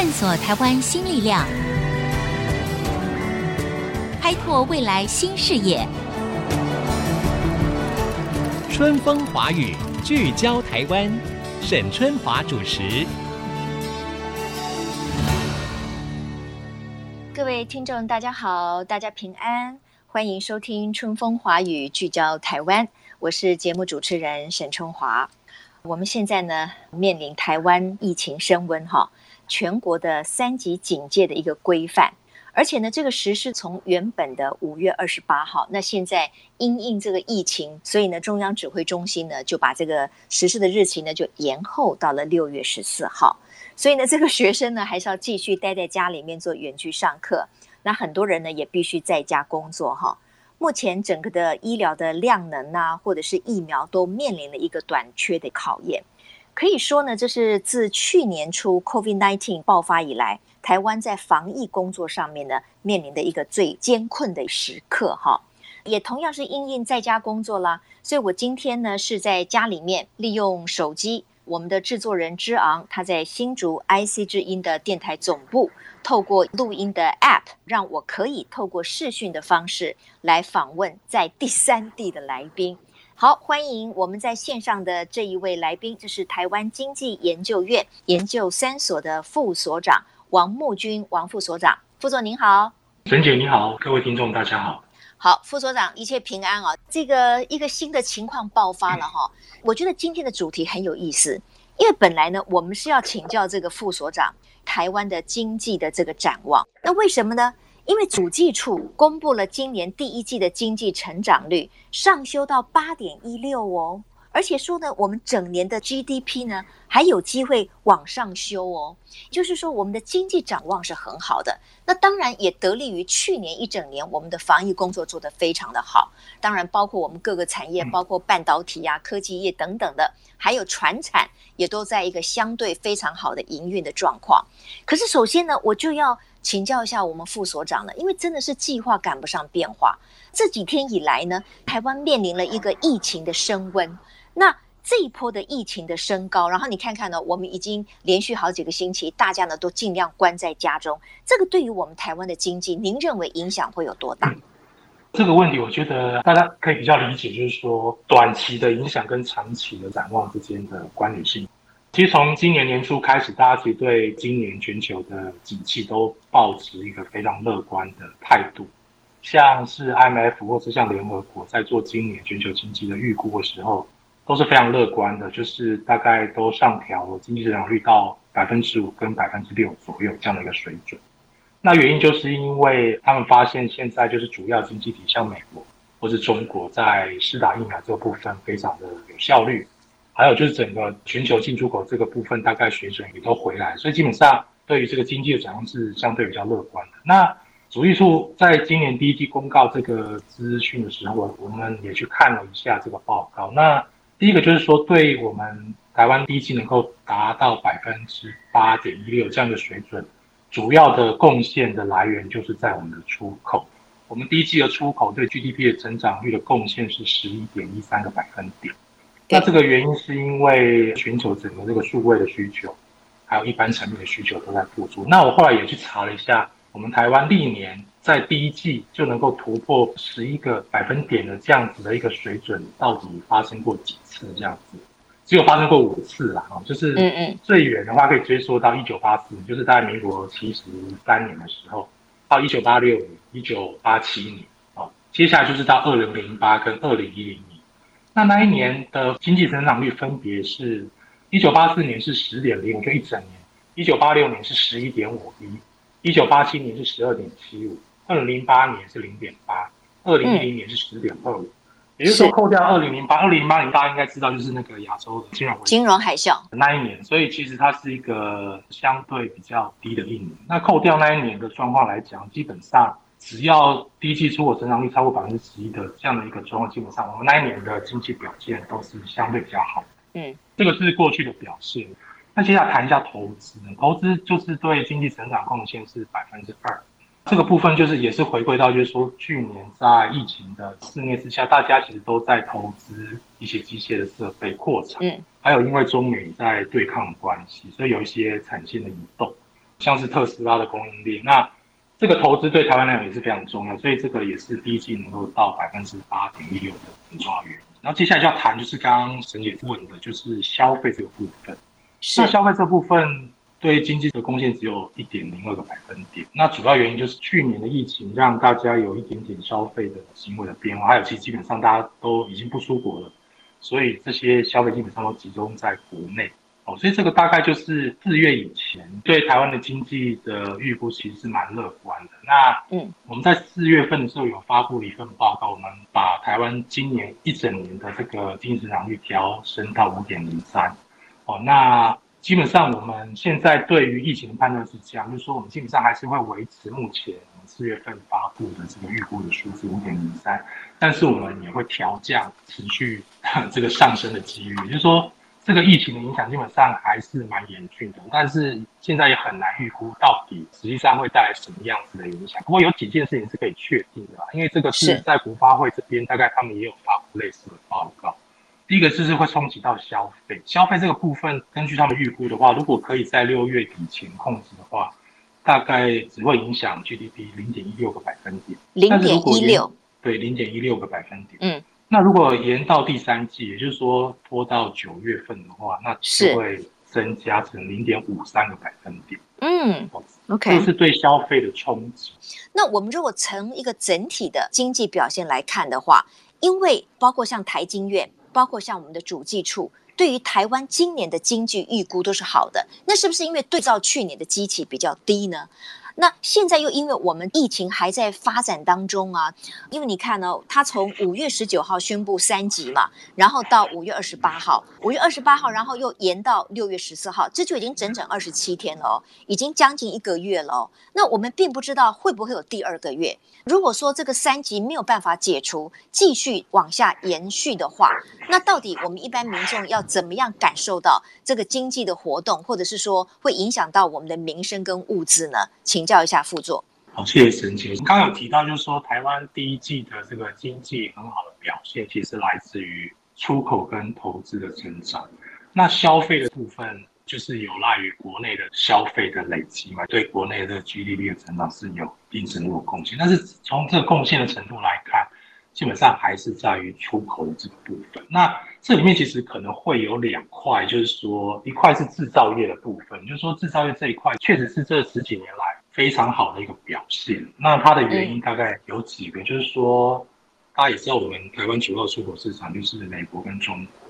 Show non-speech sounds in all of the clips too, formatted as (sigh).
探索台湾新力量，开拓未来新视野。春风华语，聚焦台湾，沈春华主持。各位听众，大家好，大家平安，欢迎收听《春风华语》，聚焦台湾。我是节目主持人沈春华。我们现在呢，面临台湾疫情升温，哈，全国的三级警戒的一个规范，而且呢，这个实施从原本的五月二十八号，那现在因应这个疫情，所以呢，中央指挥中心呢就把这个实施的日期呢就延后到了六月十四号。所以呢，这个学生呢还是要继续待在家里面做远距上课，那很多人呢也必须在家工作，哈。目前整个的医疗的量能啊，或者是疫苗都面临了一个短缺的考验。可以说呢，这是自去年初 COVID-19 爆发以来，台湾在防疫工作上面呢面临的一个最艰困的时刻哈。也同样是因应在家工作啦，所以我今天呢是在家里面利用手机。我们的制作人之昂，他在新竹 IC 之音的电台总部，透过录音的 App，让我可以透过视讯的方式来访问在第三地的来宾。好，欢迎我们在线上的这一位来宾，就是台湾经济研究院研究三所的副所长王木军王副所长。副所您好，沈姐你好，各位听众大家好。好，副所长一切平安啊！这个一个新的情况爆发了哈，我觉得今天的主题很有意思，因为本来呢，我们是要请教这个副所长台湾的经济的这个展望，那为什么呢？因为主计处公布了今年第一季的经济成长率上修到八点一六哦。而且说呢，我们整年的 GDP 呢还有机会往上修哦，就是说我们的经济展望是很好的。那当然也得力于去年一整年我们的防疫工作做得非常的好。当然包括我们各个产业，包括半导体啊、科技业等等的，还有船产也都在一个相对非常好的营运的状况。可是首先呢，我就要请教一下我们副所长了，因为真的是计划赶不上变化。这几天以来呢，台湾面临了一个疫情的升温。那这一波的疫情的升高，然后你看看呢，我们已经连续好几个星期，大家呢都尽量关在家中。这个对于我们台湾的经济，您认为影响会有多大？嗯，这个问题，我觉得大家可以比较理解，就是说短期的影响跟长期的展望之间的关联性。其实从今年年初开始，大家其实对今年全球的景气都抱持一个非常乐观的态度。像是 IMF 或是像联合国在做今年全球经济的预估的时候，都是非常乐观的，就是大概都上调了经济增长率到百分之五跟百分之六左右这样的一个水准。那原因就是因为他们发现现在就是主要经济体像美国或是中国在施打疫苗这个部分非常的有效率，还有就是整个全球进出口这个部分大概水准也都回来，所以基本上对于这个经济的展望是相对比较乐观的。那主计处在今年第一季公告这个资讯的时候，我们也去看了一下这个报告。那第一个就是说，对我们台湾第一季能够达到百分之八点一六这样的水准，主要的贡献的来源就是在我们的出口。我们第一季的出口对 GDP 的增长率的贡献是十一点一三个百分点。那这个原因是因为全球整个这个数位的需求，还有一般产品的需求都在复苏。那我后来也去查了一下，我们台湾历年。在第一季就能够突破十一个百分点的这样子的一个水准，到底发生过几次？这样子只有发生过五次啦，就是嗯嗯，最远的话可以追溯到一九八四年，就是大概民国七十三年的时候，到一九八六年、一九八七年，啊，接下来就是到二零零八跟二零一零年，那那一年的经济增长率分别是，一九八四年是十点零五，就一整年；一九八六年是十一点五一；一九八七年是十二点七五。二零零八年是零点八，二零一零年是十点二五，也就是说扣掉二零零八，二零零八年大家应该知道就是那个亚洲的金融金融海啸那一年，所以其实它是一个相对比较低的一年。那扣掉那一年的状况来讲，基本上只要第一季出口增长率超过百分之十一的这样的一个状况，基本上我们那一年的经济表现都是相对比较好。嗯，这个是过去的表现。那接下来谈一下投资，投资就是对经济成长贡献是百分之二。这个部分就是也是回归到，就是说去年在疫情的肆虐之下，大家其实都在投资一些机械的设备扩产，嗯，还有因为中美在对抗的关系，所以有一些产线的移动。像是特斯拉的供应链。那这个投资对台湾来讲也是非常重要，所以这个也是第一季能够到百分之八点一六的很重要原因。然后接下来就要谈，就是刚刚沈姐问的，就是消费这个部分。那消费这部分对经济的贡献只有一点零二个百分点。那主要原因就是去年的疫情让大家有一点点消费的行为的变化，还有其实基本上大家都已经不出国了，所以这些消费基本上都集中在国内。哦，所以这个大概就是四月以前对台湾的经济的预估，其实是蛮乐观的。那嗯，我们在四月份的时候有发布了一份报告，我们把台湾今年一整年的这个经济增长率调升到五点零三。哦，那基本上我们现在对于疫情的判断是这样，就是说我们基本上还是会维持目前四月份发布的这个预估的数字五点零三，但是我们也会调降持续这个上升的几率，也就是说。这个疫情的影响基本上还是蛮严峻的，但是现在也很难预估到底实际上会带来什么样子的影响。不过有几件事情是可以确定的，因为这个是在国发会这边，大概他们也有发布类似的报告。第一个就是会冲击到消费，消费这个部分，根据他们预估的话，如果可以在六月底前控制的话，大概只会影响 GDP 零点一六个百分点。零点一六，对，零点一六个百分点。嗯。那如果延到第三季，也就是说拖到九月份的话，那就会增加成零点五三个百分点。嗯，OK，这是对消费的冲击。那我们如果从一个整体的经济表现来看的话，因为包括像台经院，包括像我们的主计处，对于台湾今年的经济预估都是好的。那是不是因为对照去年的基期比较低呢？那现在又因为我们疫情还在发展当中啊，因为你看呢，他从五月十九号宣布三级嘛，然后到五月二十八号，五月二十八号，然后又延到六月十四号，这就已经整整二十七天了哦，已经将近一个月了哦。那我们并不知道会不会有第二个月。如果说这个三级没有办法解除，继续往下延续的话，那到底我们一般民众要怎么样感受到这个经济的活动，或者是说会影响到我们的民生跟物资呢？请教一下副座。好，谢谢沈姐。刚刚有提到，就是说台湾第一季的这个经济很好的表现，其实来自于出口跟投资的增长。那消费的部分，就是有赖于国内的消费的累积嘛，对国内的 GDP 的成长是有一定程度的贡献。但是从这个贡献的程度来看，基本上还是在于出口的这个部分。那这里面其实可能会有两块，就是说一块是制造业的部分，就是说制造业这一块确实是这十几年来非常好的一个表现。那它的原因大概有几个，就是说大家也知道，我们台湾主要出口市场就是美国跟中国。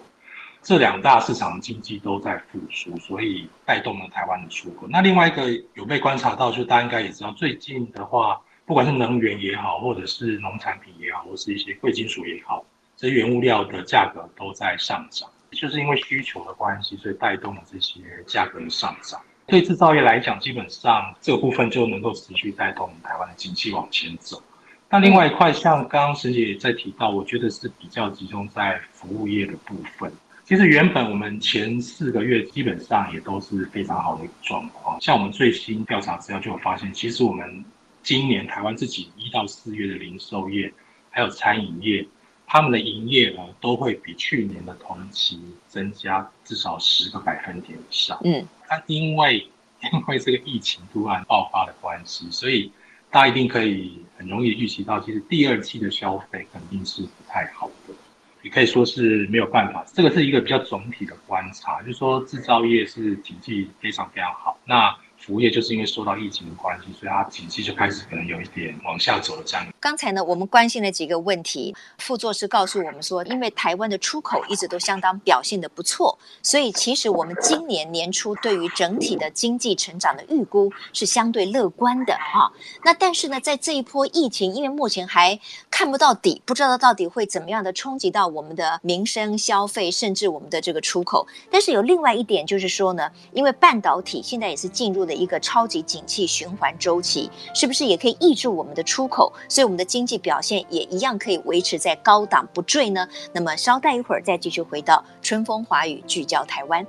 这两大市场经济都在复苏，所以带动了台湾的出口。那另外一个有被观察到，就大家应该也知道，最近的话，不管是能源也好，或者是农产品也好，或是一些贵金属也好，这些原物料的价格都在上涨，就是因为需求的关系，所以带动了这些价格的上涨。对制造业来讲，基本上这个部分就能够持续带动台湾的经济往前走。那另外一块，像刚刚沈姐也在提到，我觉得是比较集中在服务业的部分。其实原本我们前四个月基本上也都是非常好的一个状况，像我们最新调查资料就有发现，其实我们今年台湾自己一到四月的零售业还有餐饮业，他们的营业额都会比去年的同期增加至少十个百分点以上。嗯，那因为因为这个疫情突然爆发的关系，所以大家一定可以很容易预期到，其实第二期的消费肯定是不太好的。也可以说是没有办法，这个是一个比较总体的观察，就是说制造业是经济非常非常好，那。服务业就是因为受到疫情的关系，所以它经济就开始可能有一点往下走的这样。刚才呢，我们关心了几个问题，副座是告诉我们说，因为台湾的出口一直都相当表现得不错，所以其实我们今年年初对于整体的经济成长的预估是相对乐观的哈。那但是呢，在这一波疫情，因为目前还看不到底，不知道到底会怎么样的冲击到我们的民生消费，甚至我们的这个出口。但是有另外一点就是说呢，因为半导体现在也是进入的。一个超级景气循环周期，是不是也可以抑制我们的出口？所以我们的经济表现也一样可以维持在高档不坠呢？那么稍待一会儿再继续回到春风华语聚焦台湾。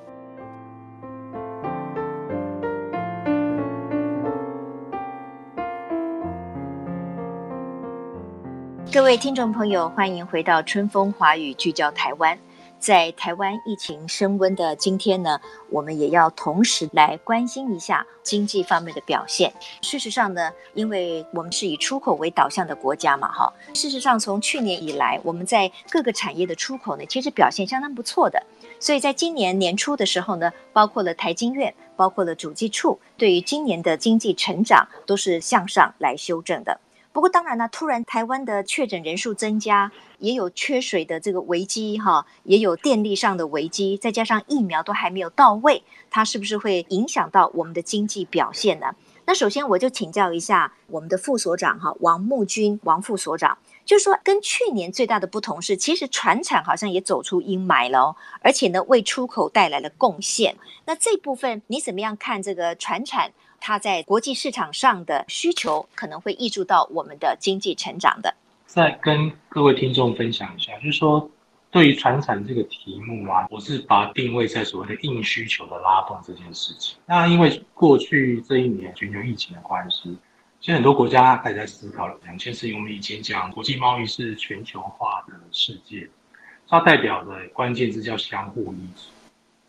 各位听众朋友，欢迎回到春风华语聚焦台湾。在台湾疫情升温的今天呢，我们也要同时来关心一下经济方面的表现。事实上呢，因为我们是以出口为导向的国家嘛，哈，事实上从去年以来，我们在各个产业的出口呢，其实表现相当不错的。所以在今年年初的时候呢，包括了台经院，包括了主计处，对于今年的经济成长都是向上来修正的。不过当然呢，突然台湾的确诊人数增加，也有缺水的这个危机哈，也有电力上的危机，再加上疫苗都还没有到位，它是不是会影响到我们的经济表现呢？那首先我就请教一下我们的副所长哈，王木军王副所长，就是说跟去年最大的不同是，其实船产好像也走出阴霾了哦，而且呢为出口带来了贡献。那这部分你怎么样看这个船产？它在国际市场上的需求可能会挹注到我们的经济成长的。再跟各位听众分享一下，就是说对于船产这个题目啊，我是把定位在所谓的硬需求的拉动这件事情。那因为过去这一年全球疫情的关系，其实很多国家还在思考了两件事情。我们以前讲国际贸易是全球化的世界，它代表的关键字叫相互依存。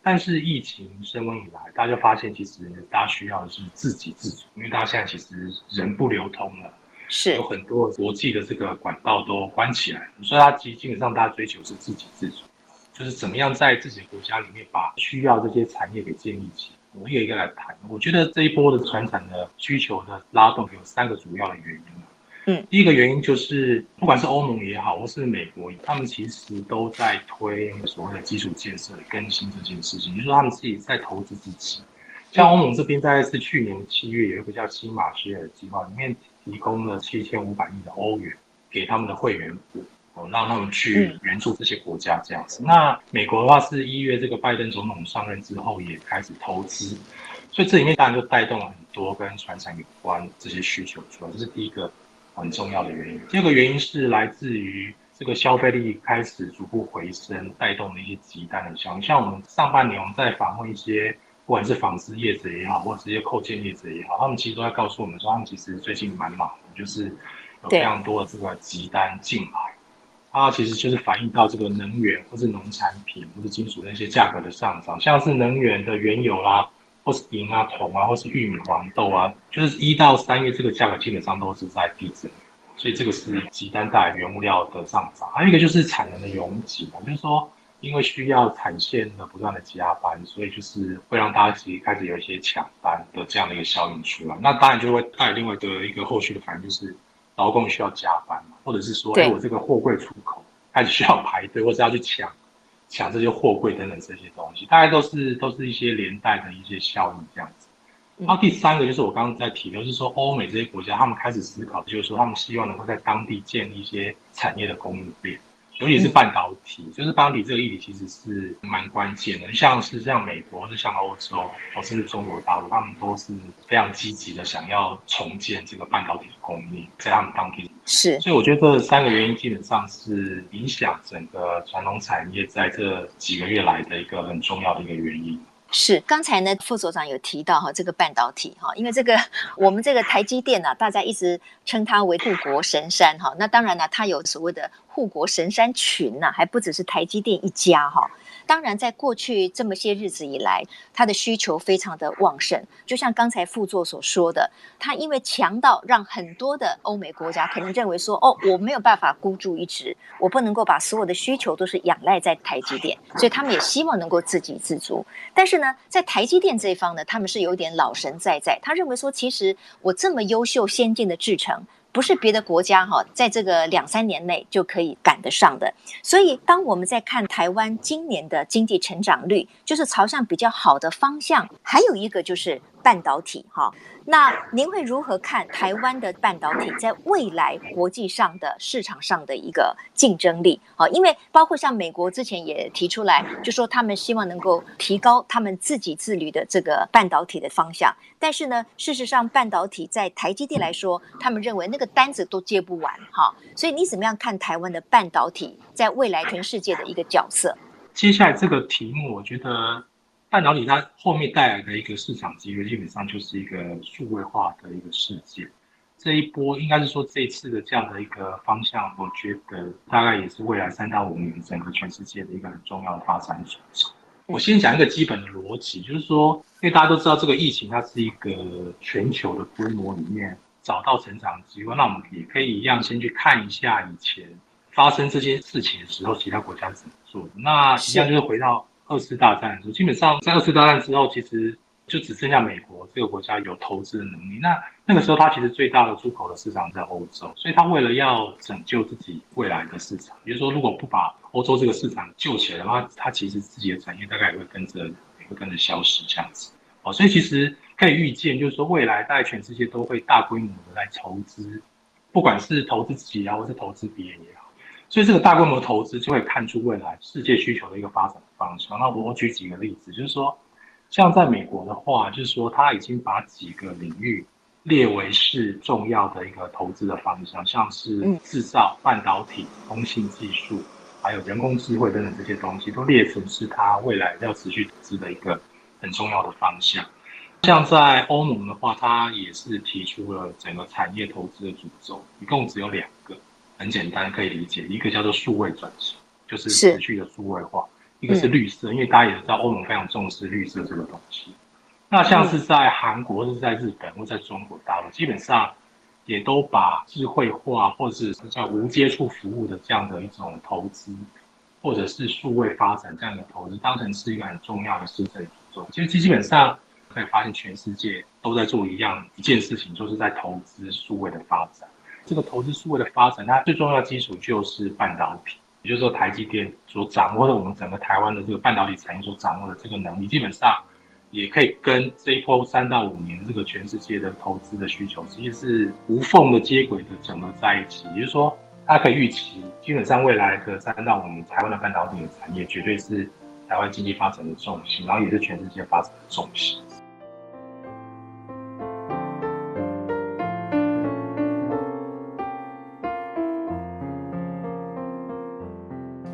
但是疫情升温以来，大家就发现其实大家需要的是自给自足，因为大家现在其实人不流通了，是有很多国际的这个管道都关起来，所以它基基本上大家追求是自给自足，就是怎么样在自己的国家里面把需要这些产业给建立起来。我一个一个来谈，我觉得这一波的传产的需求的拉动有三个主要的原因。嗯，第一个原因就是，不管是欧盟也好，或是美国，他们其实都在推所谓的基础建设更新这件事情，就是他们自己在投资自己。像欧盟这边，大概是去年七月有一个叫新马歇尔计划，里面提供了七千五百亿的欧元给他们的会员国，哦，让他们去援助这些国家这样子。那美国的话，是一月这个拜登总统上任之后也开始投资，所以这里面当然就带动了很多跟传产有关这些需求出来，这是第一个。很重要的原因。第二个原因是来自于这个消费力开始逐步回升，带动了一些急单的效应。像我们上半年我们在访问一些，不管是纺织业者也好，或者这些扣件业者也好，他们其实都在告诉我们说，他们其实最近蛮忙的，就是有非常多的这个急单进来。它其实就是反映到这个能源或是农产品或是金属那些价格的上涨，像是能源的原油啦。或是银啊、铜啊，或是玉米、黄豆啊，就是一到三月这个价格基本上都是在递增，所以这个是极单带来原物料的上涨。还有一个就是产能的拥挤嘛，就是说因为需要产线的不断的加班，所以就是会让大家其实开始有一些抢单的这样的一个效应出来。那当然就会带另外的一个后续的反应，就是劳工需要加班嘛，或者是说，哎，我这个货柜出口 (laughs) 开始需要排队，或者要去抢。抢这些货柜等等这些东西，大概都是都是一些连带的一些效应这样子。然后第三个就是我刚刚在提的，就是说欧美这些国家，他们开始思考，就是说他们希望能够在当地建立一些产业的供应链。尤其是半导体，嗯、就是半导体这个议题其实是蛮关键的。像是像美国，是像欧洲，或是中国大陆，他们都是非常积极的想要重建这个半导体的供应，在他们当地是。所以我觉得这三个原因基本上是影响整个传统产业在这几个月来的一个很重要的一个原因。是，刚才呢，副所长有提到哈，这个半导体哈，因为这个我们这个台积电呢、啊，大家一直称它为护国神山哈，那当然呢，它有所谓的护国神山群呐、啊，还不只是台积电一家哈。当然，在过去这么些日子以来，它的需求非常的旺盛。就像刚才副座所说的，它因为强到让很多的欧美国家可能认为说，哦，我没有办法孤注一掷，我不能够把所有的需求都是仰赖在台积电，所以他们也希望能够自给自足。但是呢，在台积电这一方呢，他们是有点老神在在，他认为说，其实我这么优秀先进的制程。不是别的国家哈，在这个两三年内就可以赶得上的。所以，当我们在看台湾今年的经济成长率，就是朝向比较好的方向。还有一个就是半导体哈。那您会如何看台湾的半导体在未来国际上的市场上的一个竞争力？好，因为包括像美国之前也提出来，就说他们希望能够提高他们自己自律的这个半导体的方向。但是呢，事实上半导体在台积电来说，他们认为那个单子都接不完哈。所以你怎么样看台湾的半导体在未来全世界的一个角色？接下来这个题目，我觉得。半导体它后面带来的一个市场机会，基本上就是一个数位化的一个世界。这一波应该是说这一次的这样的一个方向，我觉得大概也是未来三到五年整个全世界的一个很重要的发展。我先讲一个基本的逻辑，就是说，因为大家都知道这个疫情它是一个全球的规模里面找到成长机会，那我们也可以一样先去看一下以前发生这件事情的时候，其他国家怎么做的。那一样就是回到。二次大战的时候，基本上在二次大战之后，其实就只剩下美国这个国家有投资的能力。那那个时候，它其实最大的出口的市场在欧洲，所以它为了要拯救自己未来的市场，也就是说，如果不把欧洲这个市场救起来的话，它其实自己的产业大概也会跟着也会跟着消失这样子。哦，所以其实可以预见，就是说未来大概全世界都会大规模的来投资，不管是投资自己啊，或是投资别人也好。所以这个大规模投资就会看出未来世界需求的一个发展方向。那我举几个例子，就是说，像在美国的话，就是说他已经把几个领域列为是重要的一个投资的方向，像是制造、半导体、通信技术，还有人工智慧等等这些东西，都列成是他未来要持续投资的一个很重要的方向。像在欧盟的话，它也是提出了整个产业投资的主轴，一共只有两个。很简单，可以理解。一个叫做数位转型，就是持续的数位化；一个是绿色，因为大家也知道欧盟非常重视绿色这个东西。那像是在韩国，是在日本，或在中国大陆，基本上也都把智慧化或者是叫无接触服务的这样的一种投资，或者是数位发展这样的投资，当成是一个很重要的市政主轴。其实基本上可以发现，全世界都在做一样一件事情，就是在投资数位的发展。这个投资数位的发展，它最重要的基础就是半导体，也就是说台积电所掌握的我们整个台湾的这个半导体产业所掌握的这个能力，基本上也可以跟这一波三到五年这个全世界的投资的需求，其实是无缝的接轨的整合在一起。也就是说，它可以预期，基本上未来的三到五年，台湾的半导体产业绝对是台湾经济发展的重心，然后也是全世界发展的重心。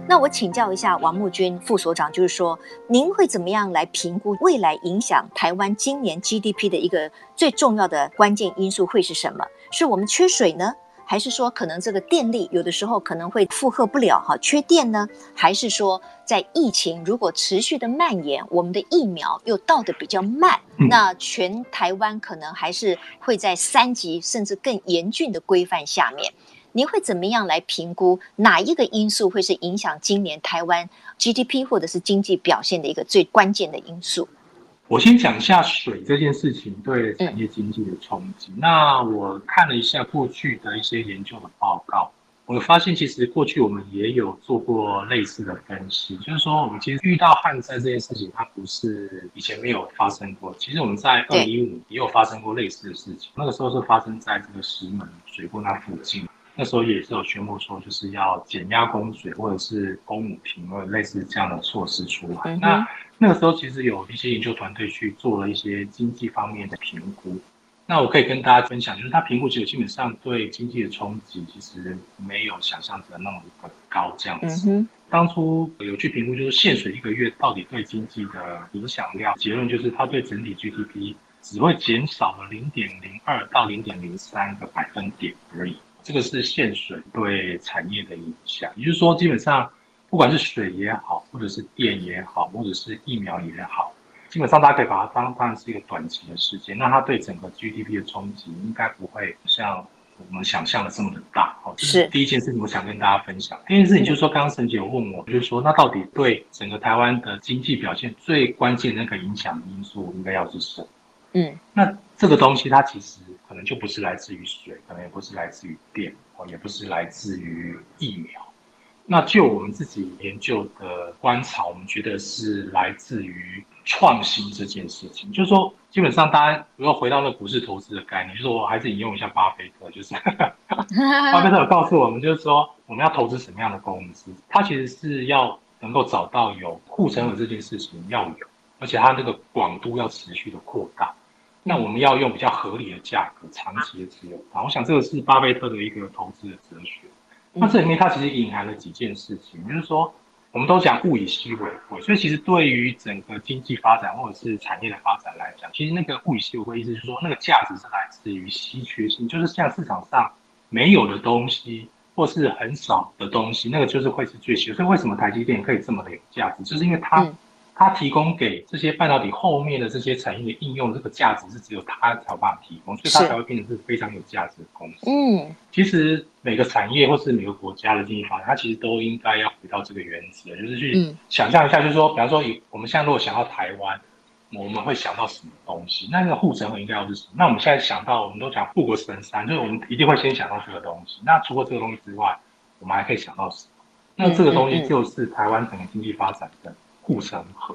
那我请教一下王木军副所长，就是说，您会怎么样来评估未来影响台湾今年 GDP 的一个最重要的关键因素会是什么？是我们缺水呢，还是说可能这个电力有的时候可能会负荷不了哈，缺电呢？还是说在疫情如果持续的蔓延，我们的疫苗又到的比较慢，那全台湾可能还是会在三级甚至更严峻的规范下面？您会怎么样来评估哪一个因素会是影响今年台湾 GDP 或者是经济表现的一个最关键的因素？我先讲一下水这件事情对产业经济的冲击。嗯、那我看了一下过去的一些研究的报告，我发现其实过去我们也有做过类似的分析，就是说我们其实遇到旱灾这件事情，它不是以前没有发生过。其实我们在二零一五也有发生过类似的事情，那个时候是发生在这个石门水库那附近。那时候也是有宣布说，就是要减压供水，或者是供母瓶，或者类似这样的措施出来。嗯、那那个时候其实有一些研究团队去做了一些经济方面的评估。那我可以跟大家分享，就是他评估其实基本上对经济的冲击其实没有想象的那么的高这样子。嗯、当初有去评估，就是限水一个月到底对经济的影响量，结论就是它对整体 GDP 只会减少了零点零二到零点零三个百分点而已。这个是限水对产业的影响，也就是说，基本上不管是水也好，或者是电也好，或者是疫苗也好，基本上大家可以把它当当然是一个短期的事件。那它对整个 GDP 的冲击应该不会像我们想象的这么的大。是第一件事情，我想跟大家分享。第一件事情就是说，刚刚沈姐有问我，就是说，那到底对整个台湾的经济表现最关键的那个影响因素应该要是什么？嗯，那这个东西它其实。可能就不是来自于水，可能也不是来自于电，哦，也不是来自于疫苗。那就我们自己研究的观察，我们觉得是来自于创新这件事情。就是说，基本上大家如果回到那股市投资的概念，就是我还是引用一下巴菲特，就是 (laughs) 巴菲特有告诉我们，就是说我们要投资什么样的公司，他其实是要能够找到有护城河这件事情要有，而且它那个广度要持续的扩大。那我们要用比较合理的价格，长期的持有它。我想这个是巴菲特的一个投资的哲学。那这里面它其实隐含了几件事情，就是说，我们都讲物以稀为贵，所以其实对于整个经济发展或者是产业的发展来讲，其实那个物以稀为贵意思是说，那个价值是来自于稀缺性，就是像市场上没有的东西，或是很少的东西，那个就是会是最稀缺。所以为什么台积电可以这么的有价值，就是因为它。嗯它提供给这些半导体后面的这些产业的应用，这个价值是只有它才有办法提供，所以它才会变成是非常有价值的公司。嗯，其实每个产业或是每个国家的经济发展，它其实都应该要回到这个原则，就是去想象一下，就是说，比方说，我们现在如果想到台湾，我们会想到什么东西？那那个护城河应该要是什么？那我们现在想到，我们都讲护国神山，就是我们一定会先想到这个东西。那除了这个东西之外，我们还可以想到什么？那这个东西就是台湾整个经济发展的。护城河，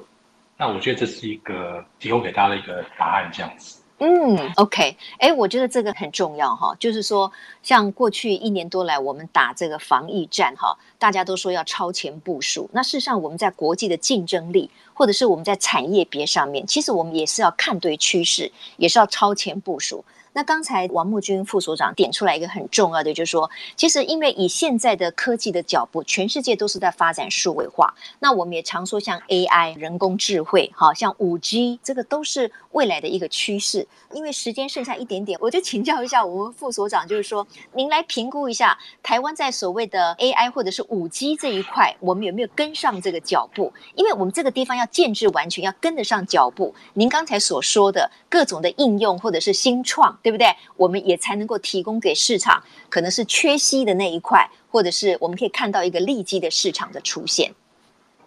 那我觉得这是一个提供给大家的一个答案，这样子。嗯，OK，哎，我觉得这个很重要哈，就是说，像过去一年多来，我们打这个防疫战哈，大家都说要超前部署。那事实上，我们在国际的竞争力，或者是我们在产业别上面，其实我们也是要看对趋势，也是要超前部署。那刚才王木君副所长点出来一个很重要的，就是说，其实因为以现在的科技的脚步，全世界都是在发展数位化。那我们也常说像 AI 人工智慧，好像五 G，这个都是未来的一个趋势。因为时间剩下一点点，我就请教一下我们副所长，就是说，您来评估一下台湾在所谓的 AI 或者是五 G 这一块，我们有没有跟上这个脚步？因为我们这个地方要建制完全，要跟得上脚步。您刚才所说的各种的应用或者是新创。对不对？我们也才能够提供给市场，可能是缺稀的那一块，或者是我们可以看到一个利基的市场的出现。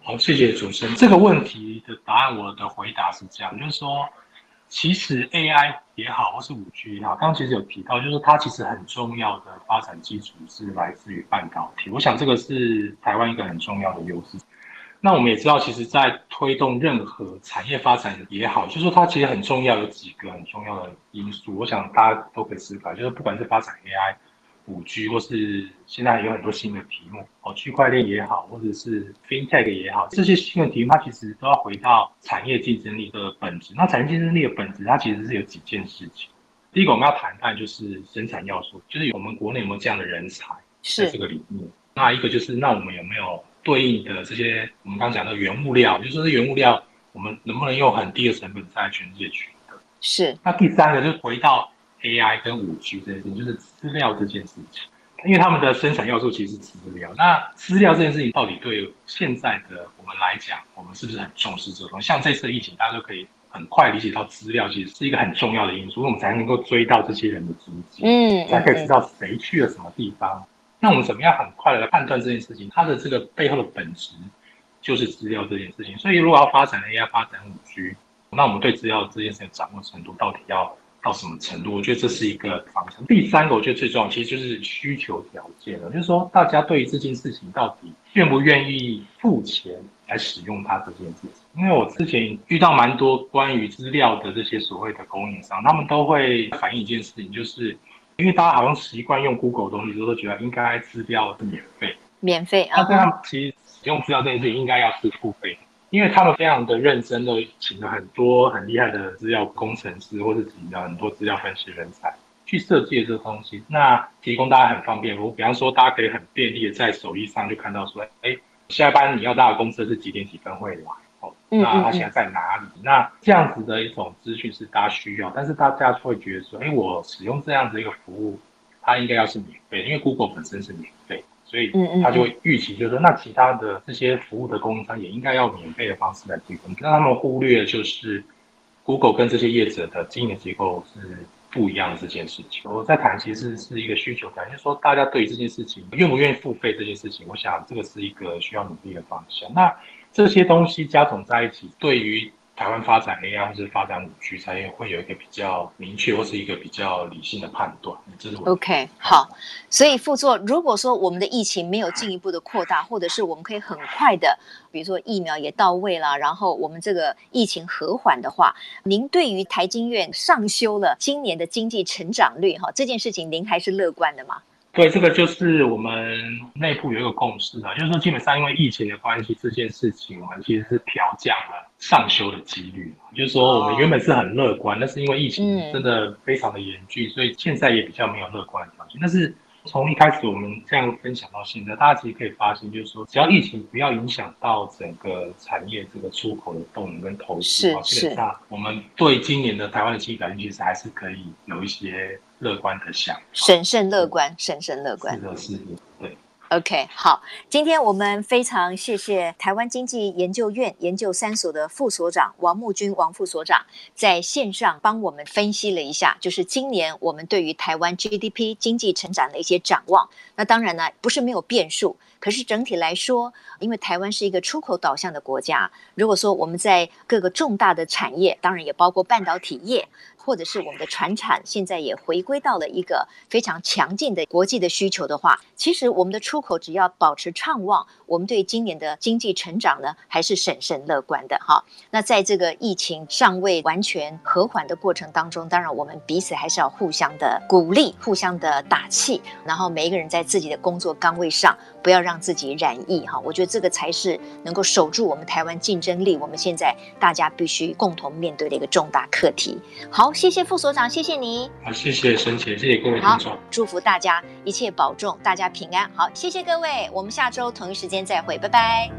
好，谢谢主持人。这个问题的答案，我的回答是这样，就是说，其实 AI 也好，或是五 G 也好，刚刚其实有提到，就是它其实很重要的发展基础是来自于半导体。我想这个是台湾一个很重要的优势。那我们也知道，其实，在推动任何产业发展也好，就是说它其实很重要，有几个很重要的因素。我想大家都可以思考，就是不管是发展 AI、五 G，或是现在有很多新的题目，哦，区块链也好，或者是 FinTech 也好，这些新的题目，它其实都要回到产业竞争力的本质。那产业竞争力的本质，它其实是有几件事情。第一个，我们要谈谈就是生产要素，就是我们国内有没有这样的人才在这个领域。那一个就是，那我们有没有？对应的这些，我们刚刚讲的原物料，就是说这原物料，我们能不能用很低的成本在全世界取得？是。那第三个就是回到 AI 跟五 G 这件事情，就是资料这件事情，因为他们的生产要素其实是资料。那资料这件事情到底对现在的我们来讲，我们是不是很重视这种？像这次的疫情，大家都可以很快理解到资料其实是一个很重要的因素，我们才能够追到这些人的足迹，嗯，才可以知道谁去了什么地方。那我们怎么样很快的来判断这件事情？它的这个背后的本质就是资料这件事情。所以如果要发展 AI、发展五 G，那我们对资料这件事情掌握程度到底要到什么程度？我觉得这是一个方向。第三个，我觉得最重要其实就是需求条件了，就是说大家对于这件事情到底愿不愿意付钱来使用它这件事情。因为我之前遇到蛮多关于资料的这些所谓的供应商，他们都会反映一件事情，就是。因为大家好像习惯用 Google 的东西，都觉得应该资料是免费，免费啊。那这样其实使用资料这件事情应该要是付费，因为他们非常的认真的请了很多很厉害的资料工程师，或是请了很多资料分析人才去设计这个东西，那提供大家很方便。我比方说，大家可以很便利的在手机上就看到说，哎，下班你要到的公司是几点几分会来。哦那他现在在哪里？嗯嗯嗯，那这样子的一种资讯是大家需要，但是大家会觉得说，哎，我使用这样子一个服务，它应该要是免费，因为 Google 本身是免费，所以他就会预期就是说，那其他的这些服务的供应商也应该要免费的方式来提供。让他们忽略的就是 Google 跟这些业者的经营结构是不一样的这件事情。我在谈其实是一个需求感，就是说大家对于这件事情愿不愿意付费这件事情，我想这个是一个需要努力的方向。那这些东西加总在一起，对于台湾发展 AI 或是发展五 G 产业，会有一个比较明确或是一个比较理性的判断。这是 OK 好。所以副座，如果说我们的疫情没有进一步的扩大，或者是我们可以很快的，比如说疫苗也到位了，然后我们这个疫情和缓的话，您对于台经院上修了今年的经济成长率哈这件事情，您还是乐观的吗？对，这个就是我们内部有一个共识啊，就是说基本上因为疫情的关系，这件事情我们其实是调降了上修的几率。就是说我们原本是很乐观，但是因为疫情真的非常的严峻，所以现在也比较没有乐观的条件。但是从一开始我们这样分享到现在，大家其实可以发现，就是说，只要疫情不要影响到整个产业这个出口的动能跟投资，基本上我们对今年的台湾的经济表现，其实还是可以有一些乐观的想法。审慎乐观，审慎乐观。是的，是的，对。OK，好，今天我们非常谢谢台湾经济研究院研究三所的副所长王木军王副所长在线上帮我们分析了一下，就是今年我们对于台湾 GDP 经济成长的一些展望。那当然呢，不是没有变数，可是整体来说，因为台湾是一个出口导向的国家，如果说我们在各个重大的产业，当然也包括半导体业。或者是我们的船产现在也回归到了一个非常强劲的国际的需求的话，其实我们的出口只要保持畅旺，我们对今年的经济成长呢还是审慎乐观的哈。那在这个疫情尚未完全和缓的过程当中，当然我们彼此还是要互相的鼓励、互相的打气，然后每一个人在自己的工作岗位上不要让自己染疫哈。我觉得这个才是能够守住我们台湾竞争力，我们现在大家必须共同面对的一个重大课题。好。谢谢副所长，谢谢你。好，谢谢沈姐，谢谢各位听众。好，祝福大家一切保重，大家平安。好，谢谢各位，我们下周同一时间再会，拜拜。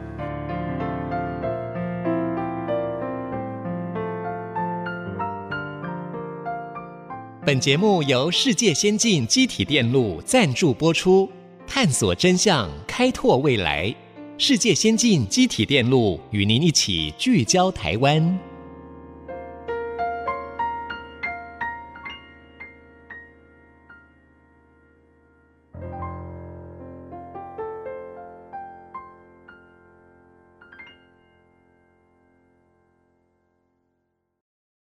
本节目由世界先进机体电路赞助播出，探索真相，开拓未来。世界先进机体电路与您一起聚焦台湾。